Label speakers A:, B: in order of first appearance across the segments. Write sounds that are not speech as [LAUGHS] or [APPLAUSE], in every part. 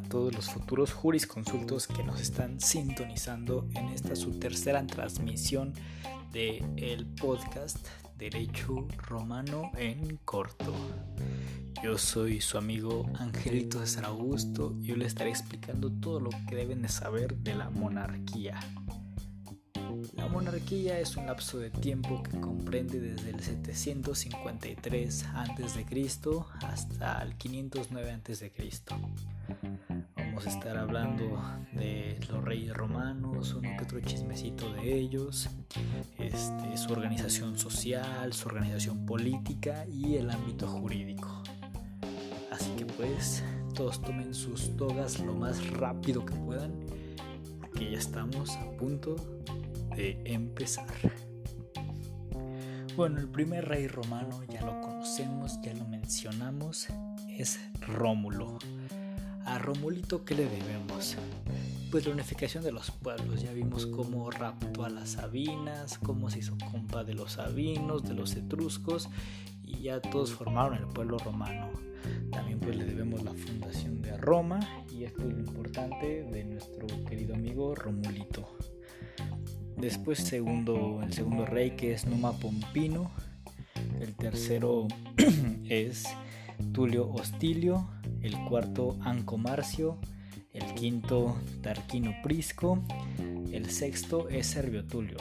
A: a todos los futuros jurisconsultos que nos están sintonizando en esta su tercera transmisión de el podcast Derecho Romano en Corto. Yo soy su amigo Angelito César Augusto y hoy les estaré explicando todo lo que deben de saber de la monarquía. La monarquía es un lapso de tiempo que comprende desde el 753 a.C. hasta el 509 a.C. Vamos a estar hablando de los reyes romanos, uno que otro chismecito de ellos, este, su organización social, su organización política y el ámbito jurídico. Así que pues todos tomen sus togas lo más rápido que puedan, porque ya estamos a punto de empezar. Bueno, el primer rey romano ya lo conocemos, ya lo mencionamos, es Rómulo. A Romulito, ¿qué le debemos? Pues la unificación de los pueblos. Ya vimos cómo raptó a las Sabinas, cómo se hizo compa de los Sabinos, de los Etruscos, y ya todos formaron el pueblo romano. También pues le debemos la fundación de Roma, y esto es lo importante de nuestro querido amigo Romulito. Después segundo, el segundo rey que es Numa Pompino. El tercero [CLEARS THROAT] es Tulio Hostilio. El cuarto Anco Marcio. El quinto Tarquino Prisco. El sexto es Servio Tulio.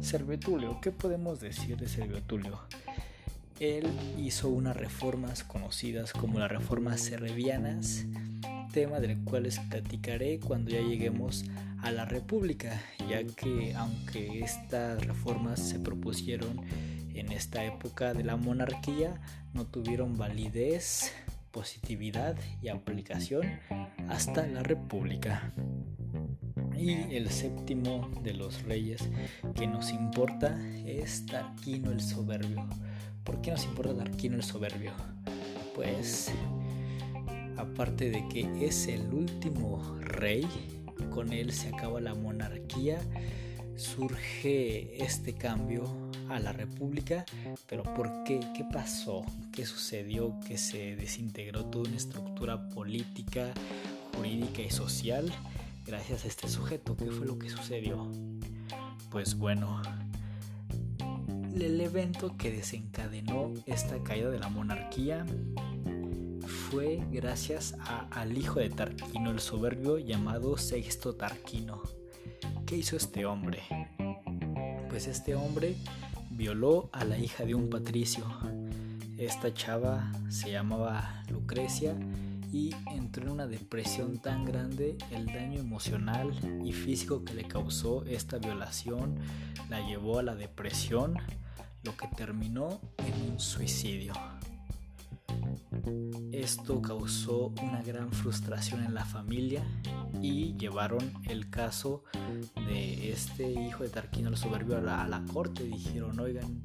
A: Servio Tulio, ¿qué podemos decir de Servio Tulio? Él hizo unas reformas conocidas como las reformas servianas, tema del cual les platicaré cuando ya lleguemos a a la República, ya que aunque estas reformas se propusieron en esta época de la monarquía, no tuvieron validez, positividad y aplicación hasta la República. Y el séptimo de los reyes que nos importa es Tarquino el Soberbio. ¿Por qué nos importa Tarquino el Soberbio? Pues aparte de que es el último rey con él se acaba la monarquía, surge este cambio a la república, pero ¿por qué? ¿Qué pasó? ¿Qué sucedió? Que se desintegró toda una estructura política, jurídica y social gracias a este sujeto. ¿Qué fue lo que sucedió? Pues bueno, el evento que desencadenó esta caída de la monarquía fue gracias al hijo de Tarquino el soberbio llamado Sexto Tarquino. ¿Qué hizo este hombre? Pues este hombre violó a la hija de un patricio. Esta chava se llamaba Lucrecia y entró en una depresión tan grande, el daño emocional y físico que le causó esta violación la llevó a la depresión, lo que terminó en un suicidio. Esto causó una gran frustración en la familia y llevaron el caso de este hijo de Tarquino el Soberbio a la, corte. Dijeron, oigan,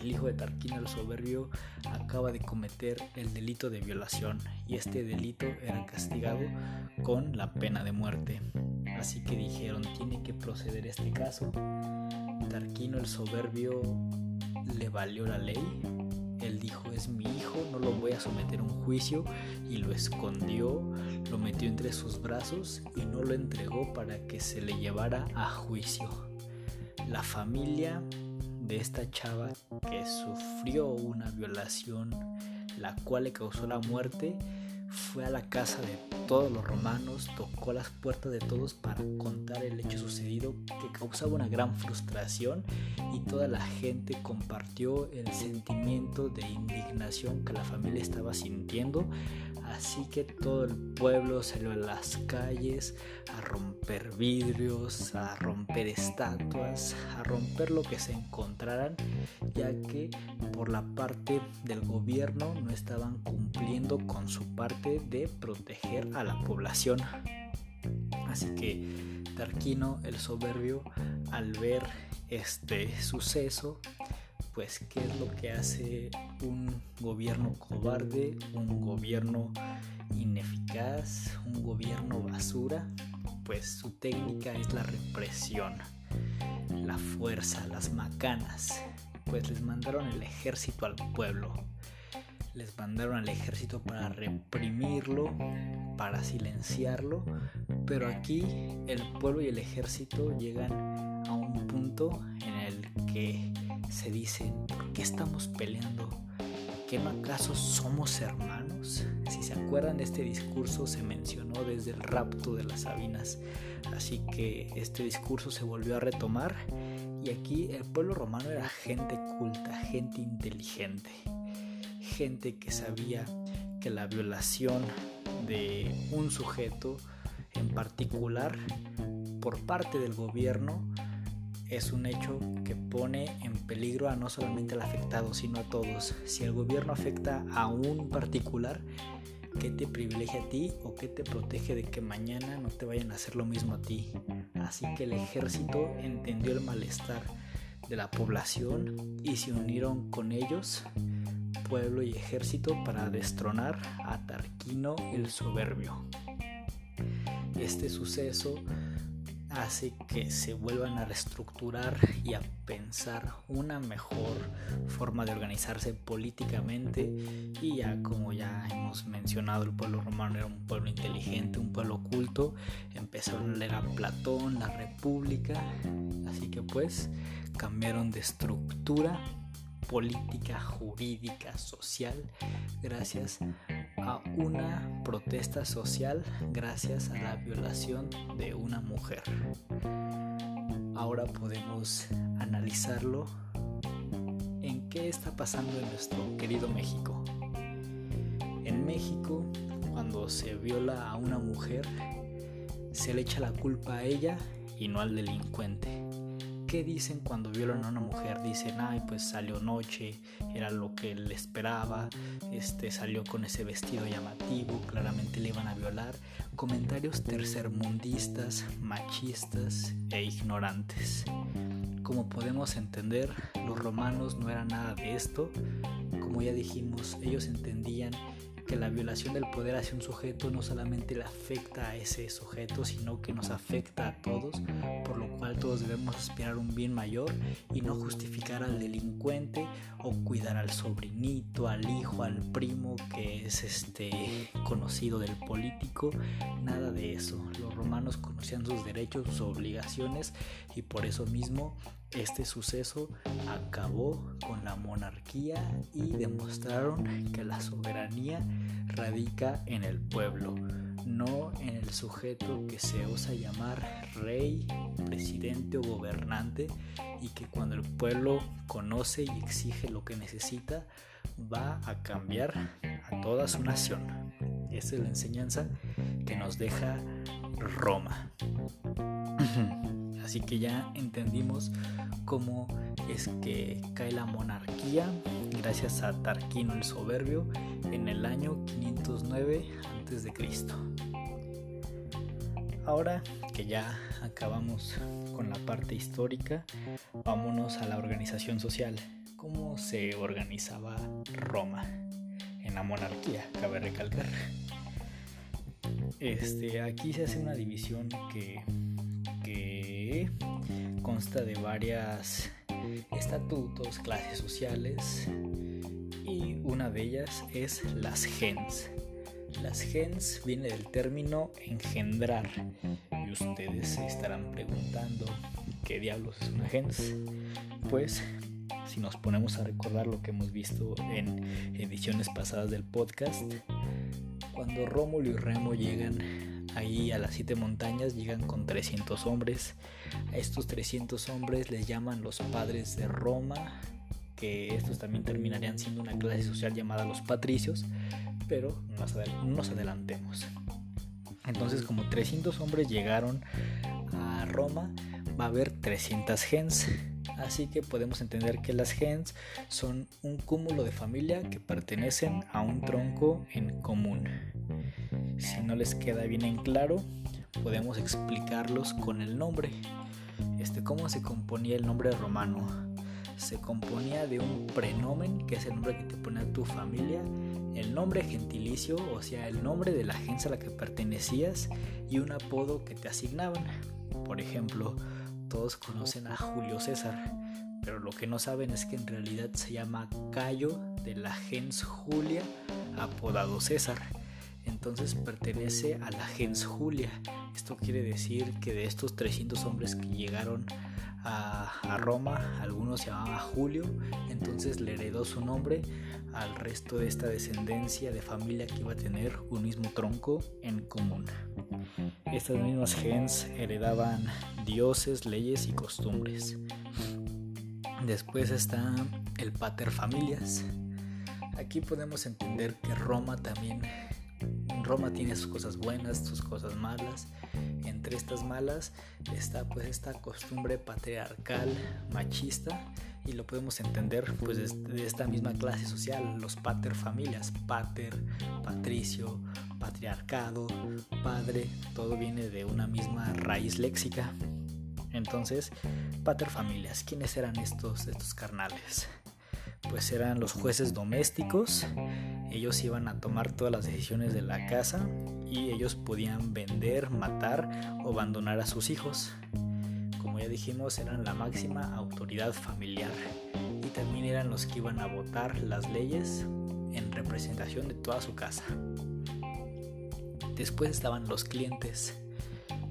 A: el hijo de Tarquino el Soberbio acaba de cometer el delito de violación y este delito era castigado con la pena de muerte. Así que dijeron, tiene que proceder este caso. Tarquino el Soberbio le valió la ley él dijo, es mi hijo, no lo voy a someter a un juicio y lo escondió, lo metió entre sus brazos y no lo entregó para que se le llevara a juicio. La familia de esta chava que sufrió una violación la cual le causó la muerte fue a la casa de todos los romanos, tocó las puertas de todos para contar el hecho sucedido que causaba una gran frustración y toda la gente compartió el sentimiento de indignación que la familia estaba sintiendo. Así que todo el pueblo salió a las calles a romper vidrios, a romper estatuas, a romper lo que se encontraran, ya que por la parte del gobierno no estaban cumpliendo con su parte de proteger a la población. Así que Tarquino el soberbio al ver este suceso, pues qué es lo que hace un gobierno cobarde, un gobierno ineficaz, un gobierno basura, pues su técnica es la represión, la fuerza, las macanas, pues les mandaron el ejército al pueblo. Les mandaron al ejército para reprimirlo, para silenciarlo, pero aquí el pueblo y el ejército llegan a un punto en el que se dicen, ¿por qué estamos peleando? ¿Que no acaso somos hermanos? Si se acuerdan de este discurso se mencionó desde el rapto de las Sabinas, así que este discurso se volvió a retomar y aquí el pueblo romano era gente culta, gente inteligente gente que sabía que la violación de un sujeto en particular por parte del gobierno es un hecho que pone en peligro a no solamente al afectado, sino a todos. Si el gobierno afecta a un particular, ¿qué te privilegia a ti o qué te protege de que mañana no te vayan a hacer lo mismo a ti? Así que el ejército entendió el malestar de la población y se unieron con ellos pueblo y ejército para destronar a Tarquino el Soberbio. Este suceso hace que se vuelvan a reestructurar y a pensar una mejor forma de organizarse políticamente. Y ya como ya hemos mencionado el pueblo romano era un pueblo inteligente, un pueblo culto, empezaron a leer a Platón, la República, así que pues cambiaron de estructura política, jurídica, social, gracias a una protesta social, gracias a la violación de una mujer. Ahora podemos analizarlo en qué está pasando en nuestro querido México. En México, cuando se viola a una mujer, se le echa la culpa a ella y no al delincuente. ¿Qué dicen cuando violan a una mujer? Dicen, ay, pues salió noche, era lo que él esperaba, este, salió con ese vestido llamativo, claramente le iban a violar. Comentarios tercermundistas, machistas e ignorantes. Como podemos entender, los romanos no eran nada de esto. Como ya dijimos, ellos entendían que la violación del poder hacia un sujeto no solamente le afecta a ese sujeto, sino que nos afecta a todos, por lo cual todos debemos aspirar un bien mayor y no justificar al delincuente o cuidar al sobrinito, al hijo, al primo que es este conocido del político, nada de eso. Conocían sus derechos, sus obligaciones y por eso mismo este suceso acabó con la monarquía y demostraron que la soberanía radica en el pueblo, no en el sujeto que se osa llamar rey, presidente o gobernante y que cuando el pueblo conoce y exige lo que necesita, va a cambiar a toda su nación. Esa es la enseñanza que nos deja Roma. Así que ya entendimos cómo es que cae la monarquía gracias a Tarquino el Soberbio en el año 509 a.C. Ahora que ya acabamos con la parte histórica, vámonos a la organización social. ¿Cómo se organizaba Roma en la monarquía? Cabe recalcar. Este, aquí se hace una división que consta de varias estatutos, clases sociales y una de ellas es las gens. Las gens viene del término engendrar y ustedes se estarán preguntando qué diablos es una gens. Pues si nos ponemos a recordar lo que hemos visto en ediciones pasadas del podcast, cuando Rómulo y Remo llegan Ahí a las siete montañas llegan con 300 hombres. A estos 300 hombres les llaman los padres de Roma, que estos también terminarían siendo una clase social llamada los patricios, pero no nos adelantemos. Entonces como 300 hombres llegaron a Roma, va a haber 300 gens. Así que podemos entender que las gens son un cúmulo de familia que pertenecen a un tronco en común. Si no les queda bien en claro, podemos explicarlos con el nombre. Este, ¿Cómo se componía el nombre romano? Se componía de un prenomen, que es el nombre que te pone a tu familia, el nombre gentilicio, o sea, el nombre de la agencia a la que pertenecías, y un apodo que te asignaban. Por ejemplo, todos conocen a Julio César, pero lo que no saben es que en realidad se llama Cayo de la gens Julia, apodado César. Entonces pertenece a la gens Julia. Esto quiere decir que de estos 300 hombres que llegaron a, Roma, algunos se llamaba Julio, entonces le heredó su nombre al resto de esta descendencia de familia que iba a tener un mismo tronco en común. Estas mismas gens heredaban dioses, leyes y costumbres. Después está el pater familias. Aquí podemos entender que Roma también Roma tiene sus cosas buenas, sus cosas malas. Entre estas malas está pues esta costumbre patriarcal, machista y lo podemos entender pues de esta misma clase social, los pater familias, pater, patricio, patriarcado, padre, todo viene de una misma raíz léxica. Entonces, pater familias, ¿quiénes eran estos, estos carnales? Pues eran los jueces domésticos, ellos iban a tomar todas las decisiones de la casa y ellos podían vender, matar o abandonar a sus hijos. Como ya dijimos, eran la máxima autoridad familiar y también eran los que iban a votar las leyes en representación de toda su casa. Después estaban los clientes.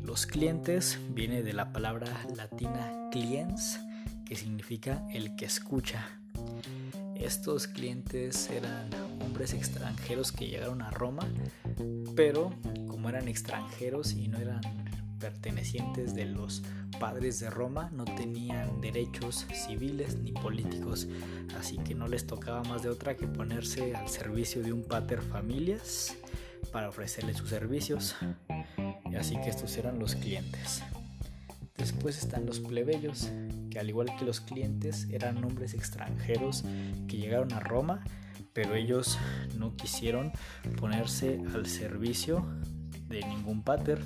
A: Los clientes viene de la palabra latina cliens, que significa el que escucha. Estos clientes eran hombres extranjeros que llegaron a Roma, pero como eran extranjeros y no eran pertenecientes de los padres de Roma, no tenían derechos civiles ni políticos, así que no les tocaba más de otra que ponerse al servicio de un pater familias para ofrecerle sus servicios. Así que estos eran los clientes. Después están los plebeyos, al igual que los clientes eran hombres extranjeros que llegaron a Roma, pero ellos no quisieron ponerse al servicio de ningún pater.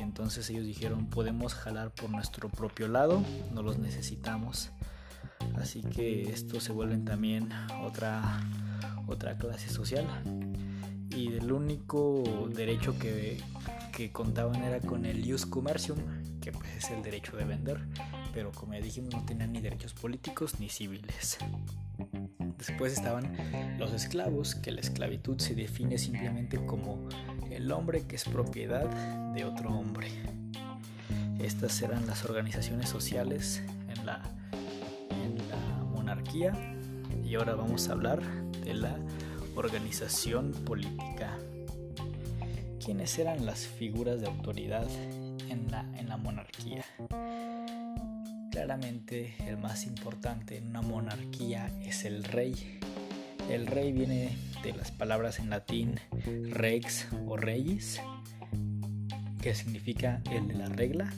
A: Entonces ellos dijeron podemos jalar por nuestro propio lado, no los necesitamos. Así que estos se vuelven también otra, otra clase social. Y el único derecho que, que contaban era con el ius commercium, que pues es el derecho de vender, pero como ya dijimos no tenían ni derechos políticos ni civiles. Después estaban los esclavos, que la esclavitud se define simplemente como el hombre que es propiedad de otro hombre. Estas eran las organizaciones sociales en la, en la monarquía y ahora vamos a hablar de la organización política quiénes eran las figuras de autoridad en la, en la monarquía. Claramente el más importante en una monarquía es el rey. El rey viene de las palabras en latín rex o reyes, que significa el de la regla.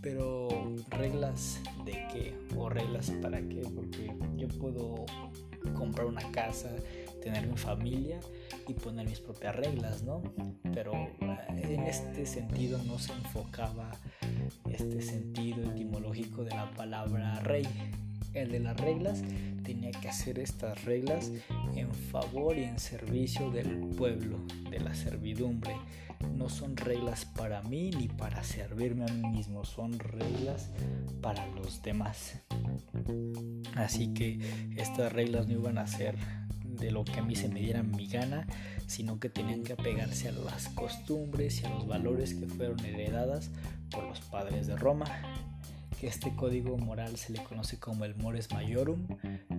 A: Pero reglas de qué o reglas para qué, porque yo puedo comprar una casa, tener mi familia y poner mis propias reglas, ¿no? Pero eh, en este sentido no se enfocaba este sentido etimológico de la palabra rey. El de las reglas tenía que hacer estas reglas en favor y en servicio del pueblo, de la servidumbre. No son reglas para mí ni para servirme a mí mismo, son reglas para los demás. Así que estas reglas no iban a ser de lo que a mí se me diera mi gana, sino que tenían que apegarse a las costumbres y a los valores que fueron heredadas por los padres de Roma. Que este código moral se le conoce como el Mores Majorum,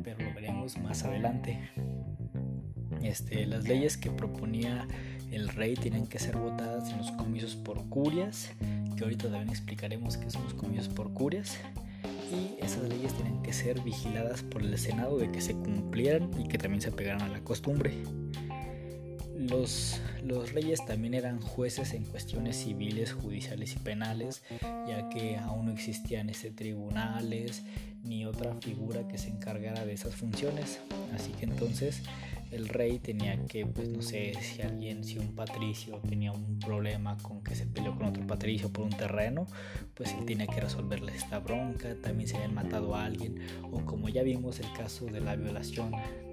A: pero lo veremos más adelante. Este, las leyes que proponía el rey tienen que ser votadas en los comicios por curias, que ahorita también explicaremos qué son los comicios por curias y esas leyes tienen que ser vigiladas por el Senado de que se cumplieran y que también se pegaran a la costumbre. Los, los, reyes también eran jueces en cuestiones civiles, judiciales y penales, ya que aún no existían ese tribunales ni otra figura que se encargara de esas funciones. Así que entonces el rey tenía que, pues no sé, si alguien, si un patricio tenía un problema con que se peleó con otro patricio por un terreno, pues él tenía que resolverle esta bronca, también se habían matado a alguien, o como ya vimos el caso de la violación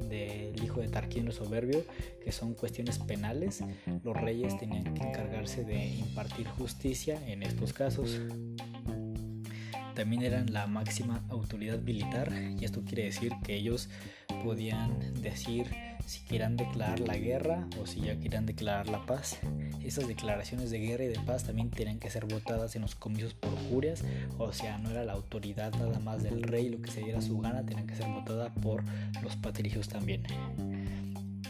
A: del hijo de Tarquino Soberbio, que son cuestiones penales, los reyes tenían que encargarse de impartir justicia en estos casos. También eran la máxima autoridad militar y esto quiere decir que ellos podían decir si quieran declarar la guerra o si ya quieran declarar la paz. Esas declaraciones de guerra y de paz también tenían que ser votadas en los comicios por curias, o sea, no era la autoridad nada más del rey lo que se diera su gana, tenían que ser votada por los patricios también.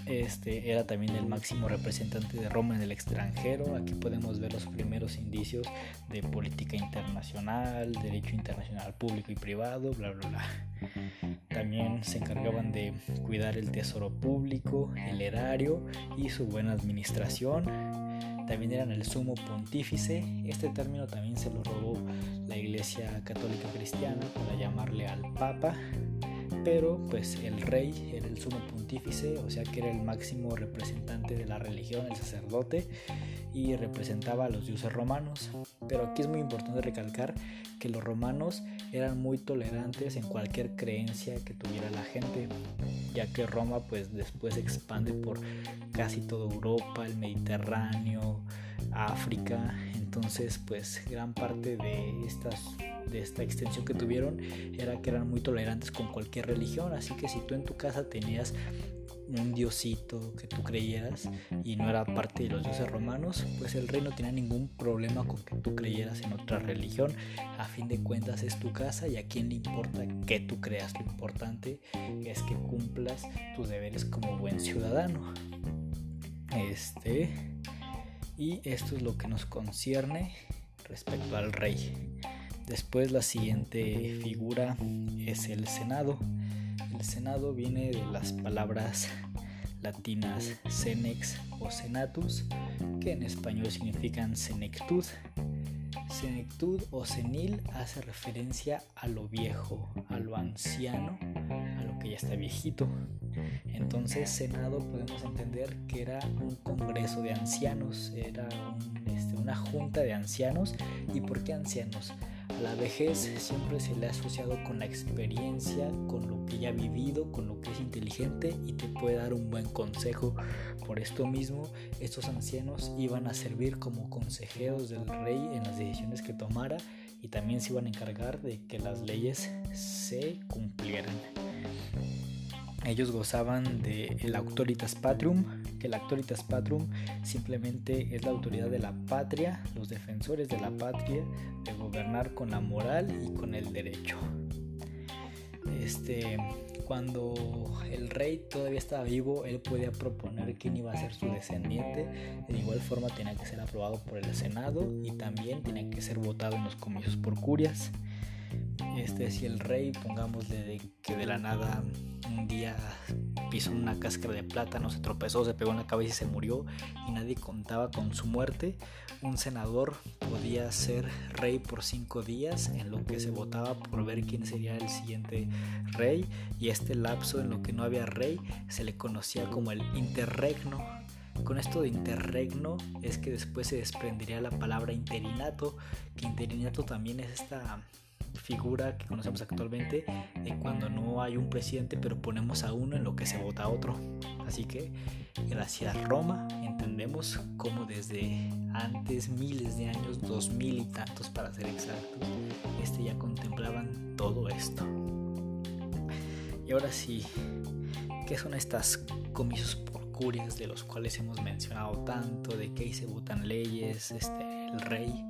A: Este era también el máximo representante de Roma en el extranjero. Aquí podemos ver los primeros indicios de política internacional, derecho internacional público y privado, bla, bla. También se encargaban de cuidar el tesoro público, el erario y su buena administración. También eran el sumo pontífice. Este término también se lo robó la Iglesia Católica Cristiana para llamarle al Papa pero pues el rey era el sumo pontífice, o sea que era el máximo representante de la religión, el sacerdote, y representaba a los dioses romanos. Pero aquí es muy importante recalcar que los romanos eran muy tolerantes en cualquier creencia que tuviera la gente, ya que Roma pues después expande por casi toda Europa, el Mediterráneo, África, entonces pues gran parte de estas de esta extensión que tuvieron era que eran muy tolerantes con cualquier religión, así que si tú en tu casa tenías un diosito que tú creyeras y no era parte de los dioses romanos, pues el rey no tenía ningún problema con que tú creyeras en otra religión. A fin de cuentas es tu casa y a quién le importa que tú creas. Lo importante es que cumplas tus deberes como buen ciudadano. Este y esto es lo que nos concierne respecto al rey. Después la siguiente figura es el Senado. El Senado viene de las palabras latinas senex o senatus, que en español significan senectud. Senectud o senil hace referencia a lo viejo, a lo anciano, a lo que ya está viejito. Entonces, Senado podemos entender que era un congreso de ancianos, era este, una junta de ancianos. ¿Y por qué ancianos? La vejez siempre se le ha asociado con la experiencia, con lo que ya ha vivido, con lo que es inteligente y te puede dar un buen consejo. Por esto mismo, estos ancianos iban a servir como consejeros del rey en las decisiones que tomara y también se iban a encargar de que las leyes se cumplieran. Ellos gozaban de el autoritas patrium, que el autoritas patrium simplemente es la autoridad de la patria, los defensores de la patria, de gobernar con la moral y con el derecho. Este, cuando el rey todavía estaba vivo, él podía proponer quién iba a ser su descendiente. De igual forma tenía que ser aprobado por el Senado y también tenía que ser votado en los comicios por curias. Este, si el rey, pongámosle que de la nada un día pisó una cáscara de plátano, se tropezó, se pegó en la cabeza y se murió y nadie contaba con su muerte, un senador podía ser rey por cinco días en lo que se votaba por ver quién sería el siguiente rey y este lapso en lo que no había rey se le conocía como el interregno. Con esto de interregno es que después se desprendería la palabra interinato, que interinato también es esta figura que conocemos actualmente de cuando no hay un presidente pero ponemos a uno en lo que se vota a otro. Así que gracias a Roma entendemos cómo desde antes miles de años, dos mil y tantos para ser exactos, este ya contemplaban todo esto. Y ahora sí, ¿qué son estas comicios por curias de los cuales hemos mencionado tanto, de ahí se votan leyes, este, el rey?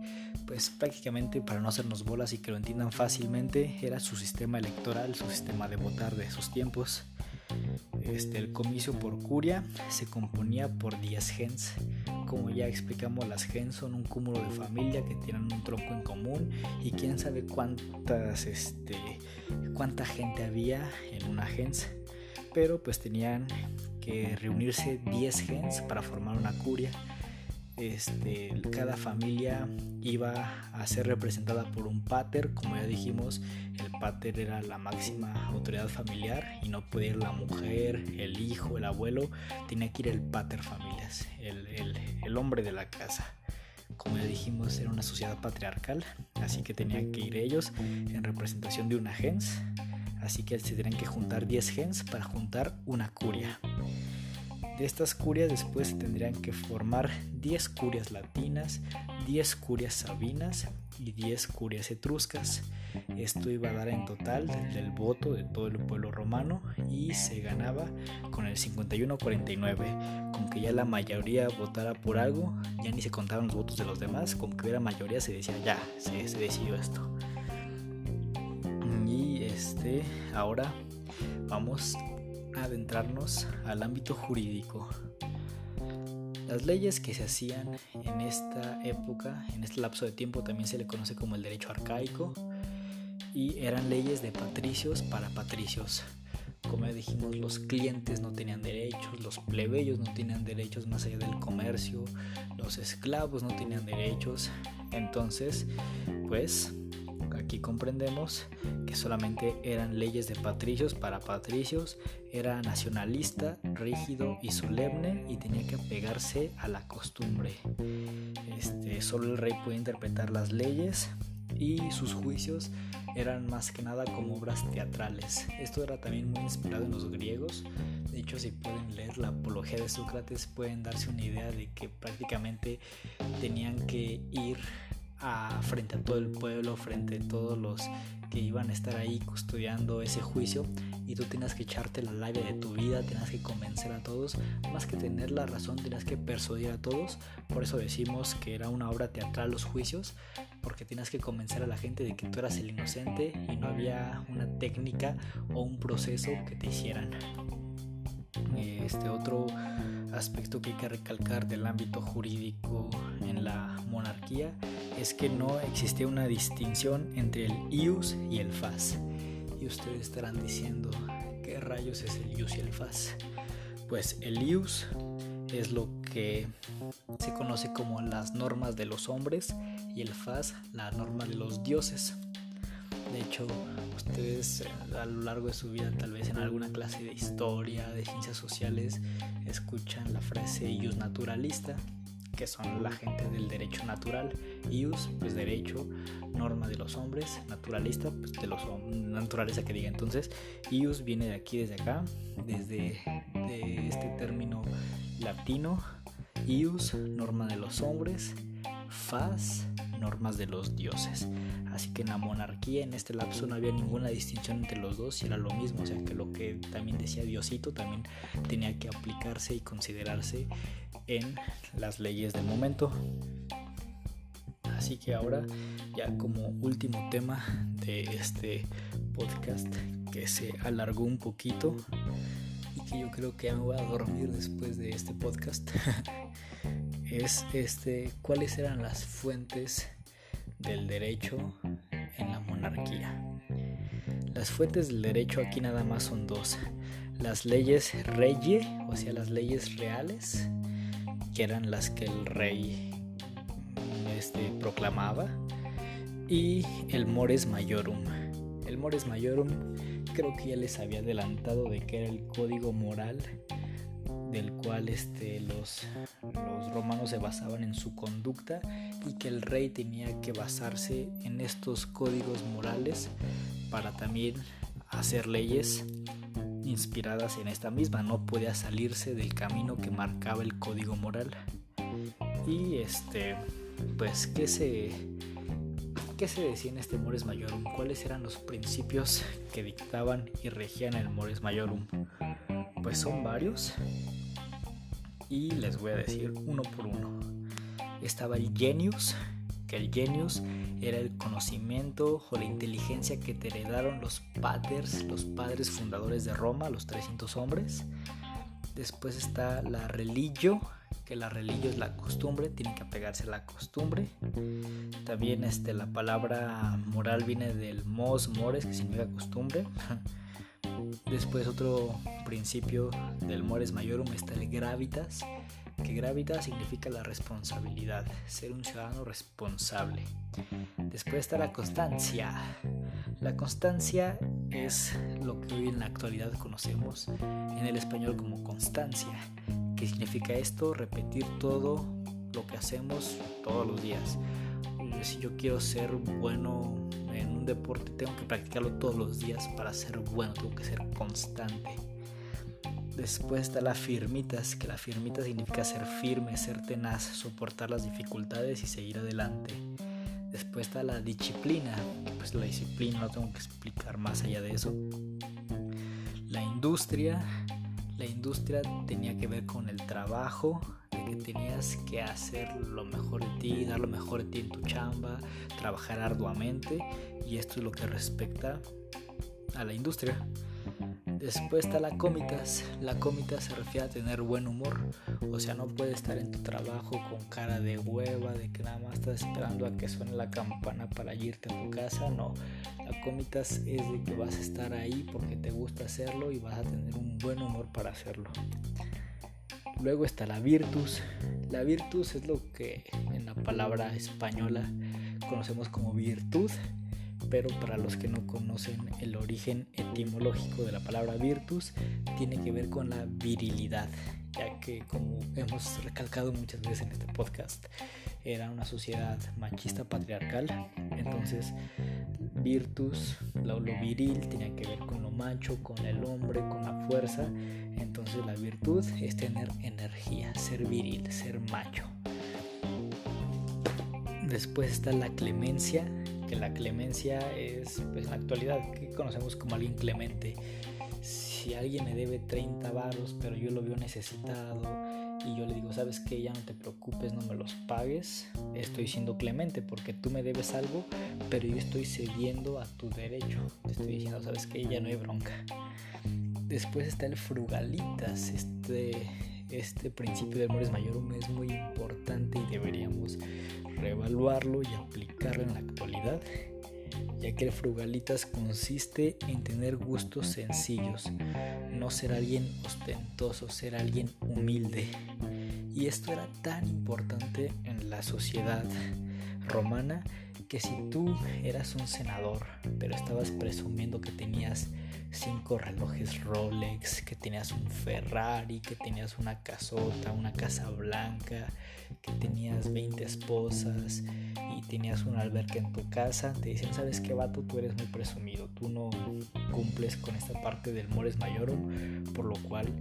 A: pues prácticamente para no hacernos bolas y que lo entiendan fácilmente, era su sistema electoral, su sistema de votar de esos tiempos. Este, el comicio por curia se componía por 10 gens. Como ya explicamos, las gens son un cúmulo de familia que tienen un tronco en común y quién sabe cuántas, este, cuánta gente había en una gens. Pero pues tenían que reunirse 10 gens para formar una curia este, cada familia iba a ser representada por un pater, como ya dijimos, el pater era la máxima autoridad familiar y no podía ir la mujer, el hijo, el abuelo, tenía que ir el pater familias, el, el hombre de la casa. Como ya dijimos, era una sociedad patriarcal, así que tenían que ir ellos en representación de una gens, así que se tenían que juntar 10 gens para juntar una curia. Estas curias después se tendrían que formar 10 curias latinas, 10 curias sabinas y 10 curias etruscas. Esto iba a dar en total del voto de todo el pueblo romano y se ganaba con el 51-49. Con que ya la mayoría votara por algo, ya ni se contaban los votos de los demás, con que hubiera mayoría se decía ya, se, se decidió esto. Y este, ahora vamos adentrarnos al ámbito jurídico. Las leyes que se hacían en esta época, en este lapso de tiempo, también se le conoce como el derecho arcaico y eran leyes de patricios para patricios. Como dijimos, los clientes no tenían derechos, los plebeyos no tenían derechos más allá del comercio, los esclavos no tenían derechos. Entonces, pues Aquí comprendemos que solamente eran leyes de patricios para patricios, era nacionalista, rígido y solemne y tenía que apegarse a la costumbre. Este, solo el rey puede interpretar las leyes y sus juicios eran más que nada como obras teatrales. Esto era también muy inspirado en los griegos. De hecho, si pueden leer la Apología de Sócrates, pueden darse una idea de que prácticamente tenían que ir frente a todo el pueblo, frente a todos los que iban a estar ahí custodiando ese juicio y tú tienes que echarte la labia de tu vida, tienes que convencer a todos, más que tener la razón, tienes que persuadir a todos. Por eso decimos que era una obra teatral los juicios, porque tienes que convencer a la gente de que tú eras el inocente y no había una técnica o un proceso que te hicieran. Este otro aspecto que hay que recalcar del ámbito jurídico la monarquía es que no existía una distinción entre el ius y el fas. Y ustedes estarán diciendo, ¿qué rayos es el ius y el fas? Pues el ius es lo que se conoce como las normas de los hombres y el fas la norma de los dioses. De hecho, ustedes eh, a lo largo de su vida, tal vez en alguna clase de historia, de ciencias sociales, escuchan la frase ius naturalista, que son la gente del derecho natural, ius, pues derecho, norma de los hombres, naturalista, pues de los naturaleza que diga. Entonces, ius viene de aquí, desde acá, desde este término latino, ius, norma de los hombres, fas, normas de los dioses. Así que en la monarquía en este lapso no había ninguna distinción entre los dos y era lo mismo, o sea que lo que también decía Diosito también tenía que aplicarse y considerarse en las leyes del momento. Así que ahora ya como último tema de este podcast que se alargó un poquito y que yo creo que ya me voy a dormir después de este podcast [LAUGHS] es este cuáles eran las fuentes del derecho en la monarquía. Las fuentes del derecho aquí nada más son dos. Las leyes reye, o sea, las leyes reales, que eran las que el rey este, proclamaba, y el mores majorum. El mores majorum creo que ya les había adelantado de que era el código moral del cual este, los, romanos se basaban en su conducta y que el rey tenía que basarse en estos códigos morales para también hacer leyes inspiradas en esta misma, no podía salirse del camino que marcaba el código moral. Y este, pues, ¿qué se, qué se decía en este Mores Majorum? ¿Cuáles eran los principios que dictaban y regían el Mores Majorum? Pues son varios, y les voy a decir uno por uno. Estaba el genius, que el genius era el conocimiento o la inteligencia que te heredaron los padres, los padres fundadores de Roma, los 300 hombres. Después está la religio, que la religio es la costumbre, tiene que apegarse a la costumbre. También este, la palabra moral viene del mos mores, que significa costumbre. [LAUGHS] Después otro principio del mores majorum está el gravitas, que gravitas significa la responsabilidad, ser un ciudadano responsable. Después está la constancia. La constancia es lo que hoy en la actualidad conocemos en el español como constancia. ¿Qué significa esto? Repetir todo lo que hacemos todos los días. Si yo quiero ser bueno deporte tengo que practicarlo todos los días para ser bueno, tengo que ser constante. Después está la firmitas, que la firmita significa ser firme, ser tenaz, soportar las dificultades y seguir adelante. Después está la disciplina, pues la disciplina, no tengo que explicar más allá de eso. La industria, la industria tenía que ver con el trabajo, que tenías que hacer lo mejor de ti, dar lo mejor de ti en tu chamba, trabajar arduamente y esto es lo que respecta a la industria. Después está la cómitas. La cómitas se refiere a tener buen humor. O sea, no puedes estar en tu trabajo con cara de hueva, de que nada más estás esperando a que suene la campana para irte a tu casa. No, la cómitas es de que vas a estar ahí porque te gusta hacerlo y vas a tener un buen humor para hacerlo. Luego está la virtus. La virtus es lo que en la palabra española conocemos como virtud pero para los que no conocen el origen etimológico de la palabra virtus, tiene que ver con la virilidad, ya que como hemos recalcado muchas veces en este podcast, era una sociedad machista patriarcal, entonces virtus, lo, viril, tenía que ver con lo macho, con el hombre, con la fuerza, entonces la virtud es tener energía, ser viril, ser macho. Después está la clemencia, que la clemencia es, pues en la actualidad, que conocemos como alguien clemente. Si alguien me debe 30 varos, pero yo lo veo necesitado y yo le digo, sabes que ya no te preocupes, no me los pagues, estoy siendo clemente porque tú me debes algo, pero yo estoy cediendo a tu derecho. Estoy diciendo, sabes que ya no hay bronca. Después está el frugalitas, este, este principio del Mores Mayorum es muy importante y deberíamos reevaluarlo y aplicarlo en la actualidad, ya que el frugalitas consiste en tener gustos sencillos, no ser alguien ostentoso, ser alguien humilde. Y esto era tan importante en la sociedad romana que si tú eras un senador, pero estabas presumiendo que tenías cinco relojes Rolex, que tenías un Ferrari, que tenías una casota, una casa blanca, que tenías 20 esposas y tenías una alberca en tu casa, te dicen, ¿sabes qué vato? Tú eres muy presumido, tú no cumples con esta parte del mores mayorum, por lo cual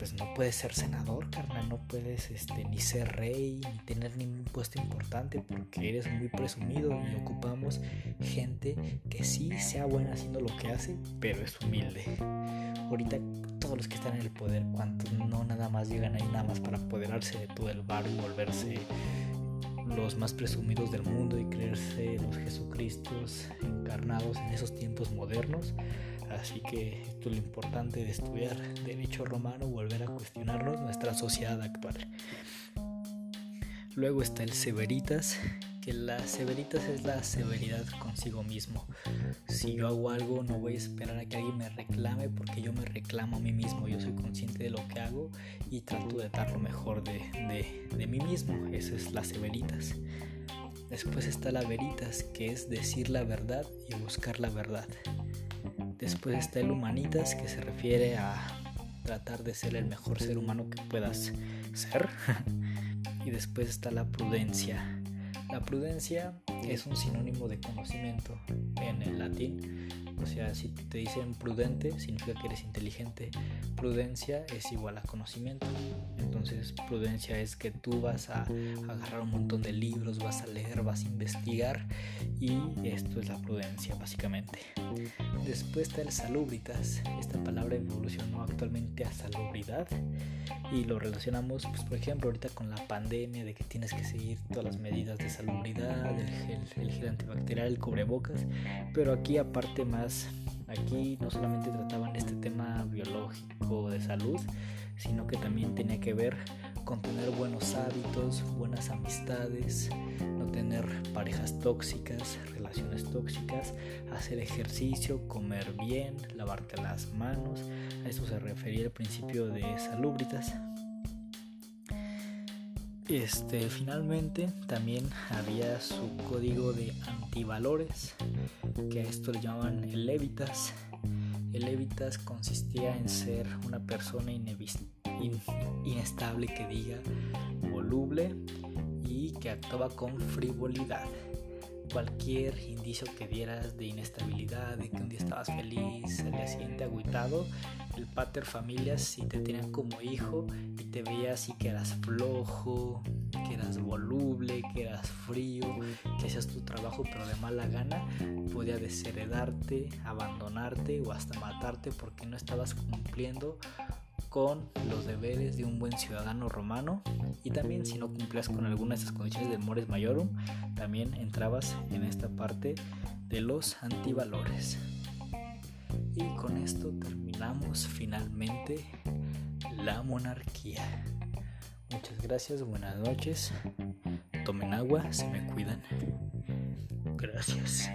A: pues no puedes ser senador, carnal, no puedes este, ni ser rey, ni tener ningún puesto importante porque eres muy presumido y ocupamos gente que sí sea buena haciendo lo que hace, pero es humilde. Ahorita todos los que están en el poder, cuantos no nada más llegan ahí nada más para apoderarse de todo el barrio y volverse los más presumidos del mundo y creerse los Jesucristos encarnados en esos tiempos modernos, Así que esto es lo importante de estudiar derecho romano, volver a cuestionarnos nuestra sociedad actual. Luego está el severitas, que la severitas es la severidad consigo mismo. Si yo hago algo, no voy a esperar a que alguien me reclame porque yo me reclamo a mí mismo. Yo soy consciente de lo que hago y trato de dar lo mejor de, de, de mí mismo. Eso es la severitas. Después está la veritas, que es decir la verdad y buscar la verdad. Después está el humanitas, que se refiere a tratar de ser el mejor ser humano que puedas ser. [LAUGHS] y después está la prudencia. La prudencia es un sinónimo de conocimiento en el latín. O sea, si te dicen prudente, significa que eres inteligente. Prudencia es igual a conocimiento. Entonces, prudencia es que tú vas a agarrar un montón de libros, vas a leer, vas a investigar. Y esto es la prudencia, básicamente. Después está el salubritas. Esta palabra evolucionó actualmente a salubridad. Y lo relacionamos, pues, por ejemplo, ahorita con la pandemia, de que tienes que seguir todas las medidas de salubridad, el gel, el gel antibacterial, el cubrebocas. Pero aquí, aparte, más aquí no solamente trataban este tema biológico de salud, sino que también tenía que ver con tener buenos hábitos, buenas amistades, no tener parejas tóxicas, relaciones tóxicas, hacer ejercicio, comer bien, lavarte las manos. A eso se refería el principio de salubritas. Este, finalmente también había su código de antivalores, que a esto le llamaban el levitas. El levitas consistía en ser una persona inestable que diga voluble y que actuaba con frivolidad. Cualquier indicio que dieras de inestabilidad, de que un día estabas feliz, al día siguiente agüitado, el pater familias si te tenían como hijo y te veía así que eras flojo, que eras voluble, que eras frío, que hacías tu trabajo pero de mala gana, podía desheredarte, abandonarte o hasta matarte porque no estabas cumpliendo con los deberes de un buen ciudadano romano y también si no cumplías con alguna de estas condiciones del mores maiorum, también entrabas en esta parte de los antivalores. Y con esto terminamos finalmente la monarquía. Muchas gracias, buenas noches. Tomen agua, se me cuidan. Gracias.